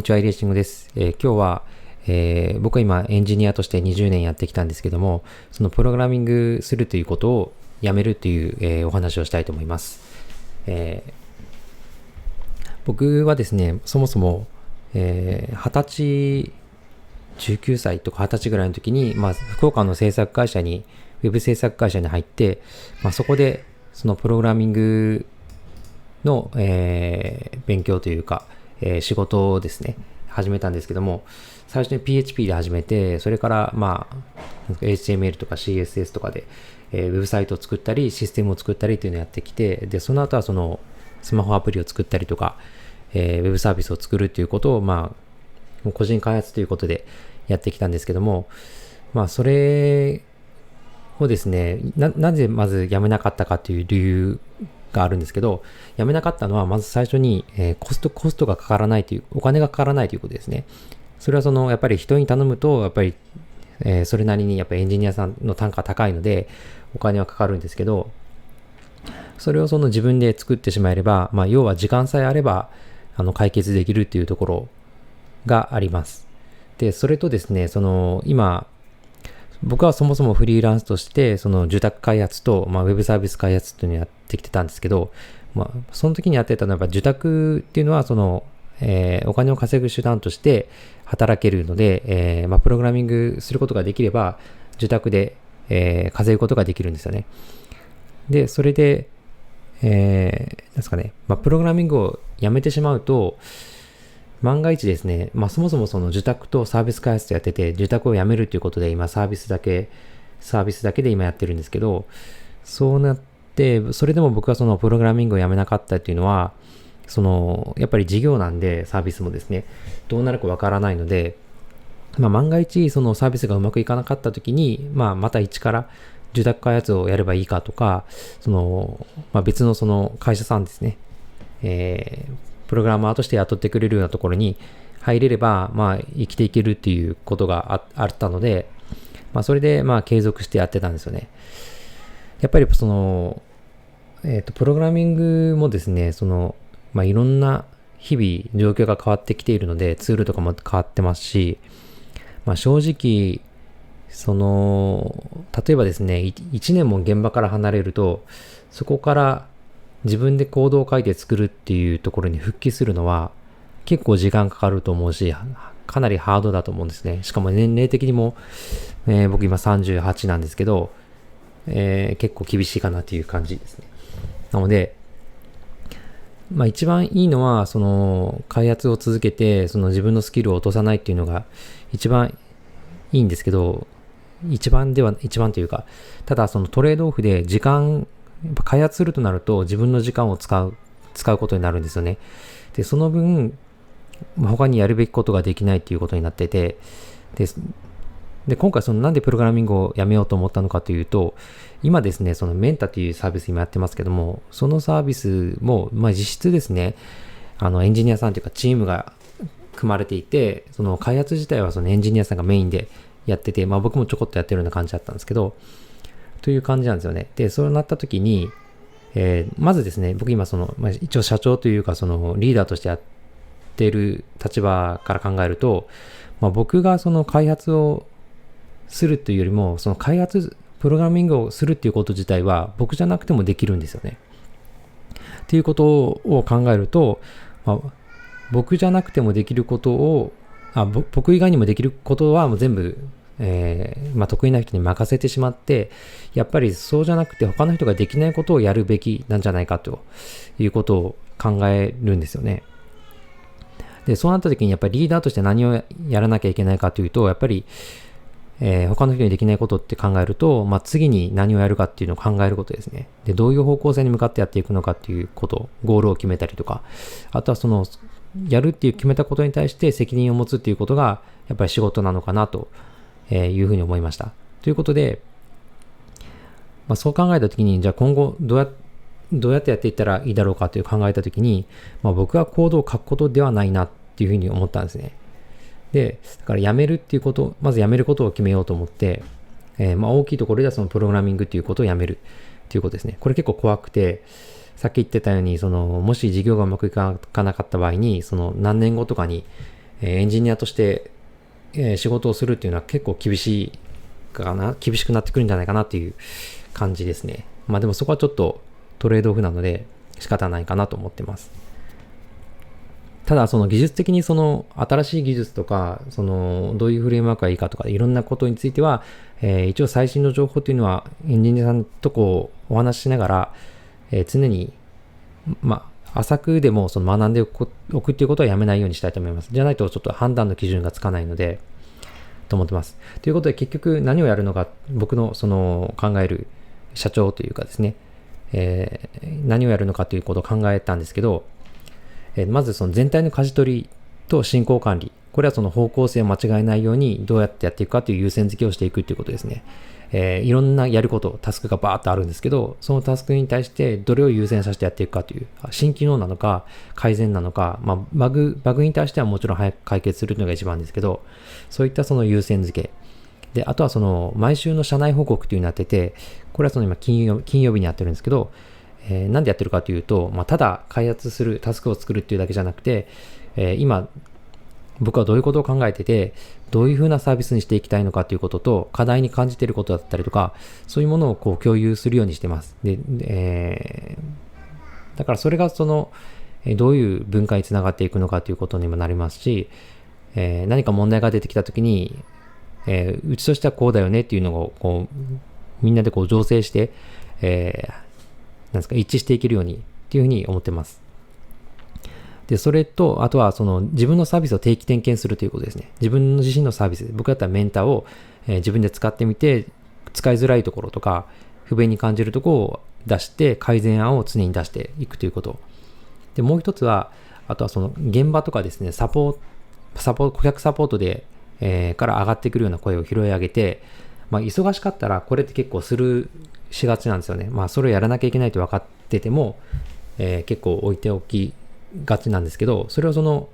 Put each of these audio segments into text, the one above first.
にちは、イレーシングです。えー、今日は、えー、僕は今エンジニアとして20年やってきたんですけども、そのプログラミングするということをやめるという、えー、お話をしたいと思います。え僕はですね、そもそも、え20歳、19歳とか20歳ぐらいの時に、まあ、福岡の制作会社に、ウェブ制作会社に入って、まあ、そこでそのプログラミングの、え勉強というか、え、仕事をですね、始めたんですけども、最初に PHP で始めて、それから、まあ、HTML とか CSS とかで、えー、ウェブサイトを作ったり、システムを作ったりというのをやってきて、で、その後はその、スマホアプリを作ったりとか、えー、ウェブサービスを作るっていうことを、まあ、個人開発ということでやってきたんですけども、まあ、それをですね、な、なぜまず辞めなかったかという理由があるんですけど、やめなかったのは、まず最初に、えー、コスト、コストがかからないという、お金がかからないということですね。それはその、やっぱり人に頼むと、やっぱり、えー、それなりにやっぱエンジニアさんの単価高いので、お金はかかるんですけど、それをその自分で作ってしまえれば、まあ、要は時間さえあれば、あの、解決できるっていうところがあります。で、それとですね、その、今、僕はそもそもフリーランスとして、その受託開発と、まあ、ウェブサービス開発っていうのをやってきてたんですけど、まあ、その時にやってたのは、やっぱ受託っていうのは、その、えー、お金を稼ぐ手段として働けるので、えー、まあ、プログラミングすることができれば、受託で、えー、稼ぐことができるんですよね。で、それで、えー、ですかね、まあ、プログラミングをやめてしまうと、万が一ですね、まあそもそもその受託とサービス開発とやってて、受託をやめるということで今サービスだけ、サービスだけで今やってるんですけど、そうなって、それでも僕はそのプログラミングをやめなかったっていうのは、その、やっぱり事業なんでサービスもですね、どうなるかわからないので、まあ万が一そのサービスがうまくいかなかった時に、まあまた一から受託開発をやればいいかとか、その、まあ別のその会社さんですね、えー、プログラマーとして雇ってくれるようなところに入れれば、まあ、生きていけるっていうことがあったので、まあ、それで、まあ、継続してやってたんですよね。やっぱり、その、えっ、ー、と、プログラミングもですね、その、まあ、いろんな日々状況が変わってきているので、ツールとかも変わってますし、まあ、正直、その、例えばですね、1年も現場から離れると、そこから自分でコードを書いて作るっていうところに復帰するのは結構時間かかると思うし、かなりハードだと思うんですね。しかも年齢的にも、えー、僕今38なんですけど、えー、結構厳しいかなっていう感じですね。なので、まあ一番いいのは、その開発を続けて、その自分のスキルを落とさないっていうのが一番いいんですけど、一番では、一番というか、ただそのトレードオフで時間やっぱ開発するとなると自分の時間を使う、使うことになるんですよね。で、その分、他にやるべきことができないっていうことになってて、で、で今回そのなんでプログラミングをやめようと思ったのかというと、今ですね、そのメンタというサービス今やってますけども、そのサービスも、まあ実質ですね、あのエンジニアさんというかチームが組まれていて、その開発自体はそのエンジニアさんがメインでやってて、まあ僕もちょこっとやってるような感じだったんですけど、という感じなんですよね。で、そうなった時に、えー、まずですね、僕今その、まあ、一応社長というかそのリーダーとしてやってる立場から考えると、まあ、僕がその開発をするというよりも、その開発、プログラミングをするっていうこと自体は僕じゃなくてもできるんですよね。っていうことを考えると、まあ、僕じゃなくてもできることをあ僕以外にもできることはもう全部えー、まあ、得意な人に任せてしまって、やっぱりそうじゃなくて他の人ができないことをやるべきなんじゃないかということを考えるんですよね。で、そうなった時にやっぱりリーダーとして何をやらなきゃいけないかというと、やっぱり、えー、他の人にできないことって考えると、まあ、次に何をやるかっていうのを考えることですね。で、どういう方向性に向かってやっていくのかっていうこと、ゴールを決めたりとか、あとはその、やるっていう決めたことに対して責任を持つっていうことが、やっぱり仕事なのかなと、いうふうに思いました。ということで、まあ、そう考えたときに、じゃあ今後どうやどうやってやっていったらいいだろうかという考えたときに、まあ、僕はコードを書くことではないなっていうふうに思ったんですね。で、だからやめるっていうこと、まずやめることを決めようと思って、えー、まあ大きいところではそのプログラミングっていうことをやめるっていうことですね。これ結構怖くて、さっき言ってたように、その、もし事業がうまくいかなかった場合に、その何年後とかに、えエンジニアとして、え仕事をするっていうのは結構厳しいかな、厳しくなってくるんじゃないかなっていう感じですね。まあでもそこはちょっとトレードオフなので仕方ないかなと思ってます。ただその技術的にその新しい技術とか、そのどういうフレームワークがいいかとかいろんなことについては、えー、一応最新の情報っていうのはエンジニアさんとこうお話ししながら、えー、常に、ま、浅くでもその学んでおくおくっていうことはやめないようにしたいと思います。じゃないとちょっと判断の基準がつかないので、と思ってます。ということで結局何をやるのか、僕のその考える社長というかですね、えー、何をやるのかということを考えたんですけど、え、まずその全体の舵取りと進行管理、これはその方向性を間違えないようにどうやってやっていくかという優先付けをしていくということですね。えー、いろんなやること、タスクがバーっとあるんですけど、そのタスクに対してどれを優先させてやっていくかという、新機能なのか、改善なのか、まあ、バグ、バグに対してはもちろん早く解決するのが一番ですけど、そういったその優先付け。で、あとはその、毎週の社内報告というのになってて、これはその今金曜、金曜日にやってるんですけど、えー、なんでやってるかというと、まあ、ただ開発する、タスクを作るっていうだけじゃなくて、えー、今、僕はどういうことを考えてて、どういうふうなサービスにしていきたいのかということと、課題に感じていることだったりとか、そういうものをこう共有するようにしてます。で、えー、だからそれがその、どういう文化につながっていくのかということにもなりますし、えー、何か問題が出てきたときに、えー、うちとしてはこうだよねっていうのをこうみんなでこう醸成して、えー、ですか一致していけるようにっていうふうに思ってます。で、それと、あとはその自分のサービスを定期点検するということですね。自分の自身のサービス、僕だったらメンターを、えー、自分で使ってみて、使いづらいところとか、不便に感じるところを出して、改善案を常に出していくということ。で、もう一つは、あとはその現場とかですね、サポート、サポ顧客サポートで、えー、から上がってくるような声を拾い上げて、まあ、忙しかったらこれって結構するしがちなんですよね。まあ、それをやらなきゃいけないと分かってても、えー、結構置いておきがちなんですけど、それをその、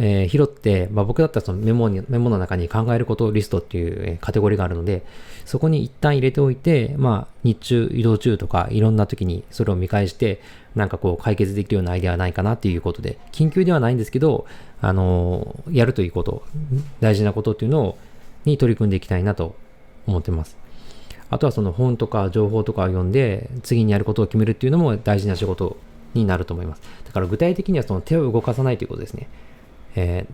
えー、拾って、まあ、僕だったらそのメモに、メモの中に考えることリストっていう、え、カテゴリーがあるので、そこに一旦入れておいて、まあ、日中、移動中とか、いろんな時にそれを見返して、なんかこう解決できるようなアイデアはないかなっていうことで、緊急ではないんですけど、あのー、やるということ、大事なことっていうのを、に取り組んでいきたいなと思ってます。あとはその本とか情報とかを読んで、次にやることを決めるっていうのも大事な仕事になると思います。だから具体的にはその手を動かさないということですね。え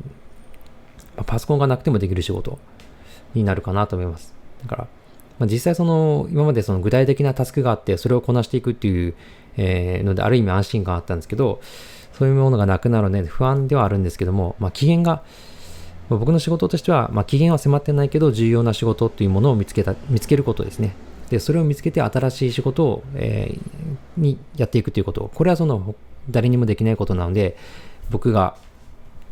ー、パソコンがなくてもできる仕事になるかなと思います。だから、まあ、実際その、今までその具体的なタスクがあって、それをこなしていくっていう、えー、ので、ある意味安心感あったんですけど、そういうものがなくなるので不安ではあるんですけども、まあ、期限が、僕の仕事としては、まあ、期限は迫ってないけど、重要な仕事っていうものを見つけた、見つけることですね。で、それを見つけて新しい仕事を、えー、にやっていくということ。これはその、誰にもできないことなので、僕が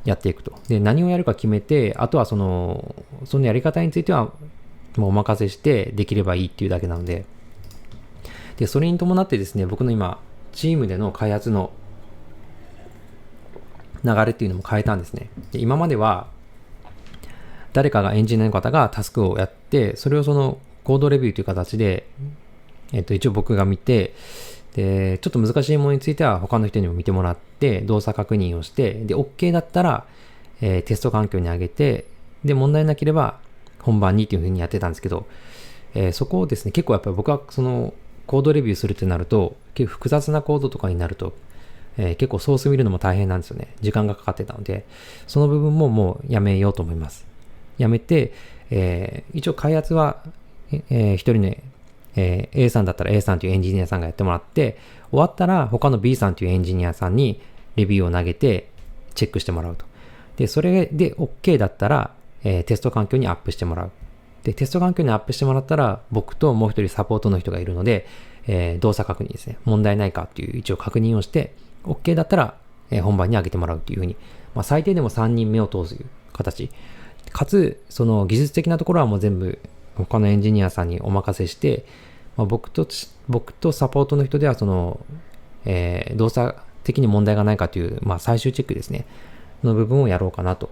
やっていくと。で、何をやるか決めて、あとはその、そのやり方については、もうお任せしてできればいいっていうだけなので、で、それに伴ってですね、僕の今、チームでの開発の流れっていうのも変えたんですね。で今までは、誰かがエンジニアの方がタスクをやって、それをそのコードレビューという形で、えっと、一応僕が見て、で、ちょっと難しいものについては他の人にも見てもらって、動作確認をして、で、OK だったら、えー、テスト環境に上げて、で、問題なければ本番にっていうふうにやってたんですけど、えー、そこをですね、結構やっぱり僕はそのコードレビューするってなると、結構複雑なコードとかになると、えー、結構ソース見るのも大変なんですよね。時間がかかってたので、その部分ももうやめようと思います。やめて、えー、一応開発はえー、一人の、えー、A さんだったら A さんというエンジニアさんがやってもらって、終わったら他の B さんというエンジニアさんにレビューを投げてチェックしてもらうと。で、それで OK だったら、えー、テスト環境にアップしてもらう。で、テスト環境にアップしてもらったら、僕ともう一人サポートの人がいるので、えー、動作確認ですね。問題ないかっていう一応確認をして、OK だったら、えー、本番に上げてもらうっていうふうに、まあ、最低でも3人目を通す形。かつ、その技術的なところはもう全部他のエンジニアさんにお任せして、まあ、僕と、僕とサポートの人ではその、えー、動作的に問題がないかという、まあ、最終チェックですね、の部分をやろうかなと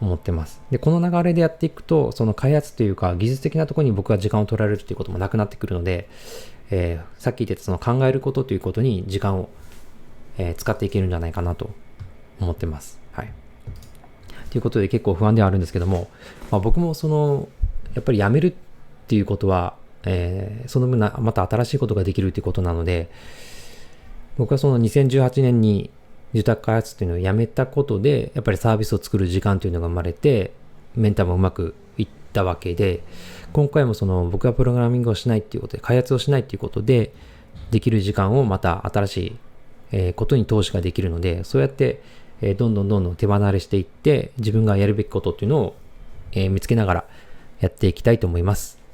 思ってます。で、この流れでやっていくと、その開発というか技術的なところに僕は時間を取られるということもなくなってくるので、えー、さっき言ってたその考えることということに時間を、えー、使っていけるんじゃないかなと思ってます。はい。ということで結構不安ではあるんですけども、まあ、僕もその、やっぱり辞めるっていうことは、えー、その分な、また新しいことができるっていうことなので、僕はその2018年に住宅開発っていうのをやめたことで、やっぱりサービスを作る時間というのが生まれて、メンターもうまくいったわけで、今回もその僕がプログラミングをしないっていうことで、開発をしないっていうことで、できる時間をまた新しい、えことに投資ができるので、そうやって、えどんどんどんどん手離れしていって、自分がやるべきことっていうのを、え見つけながらやっていきたいと思います。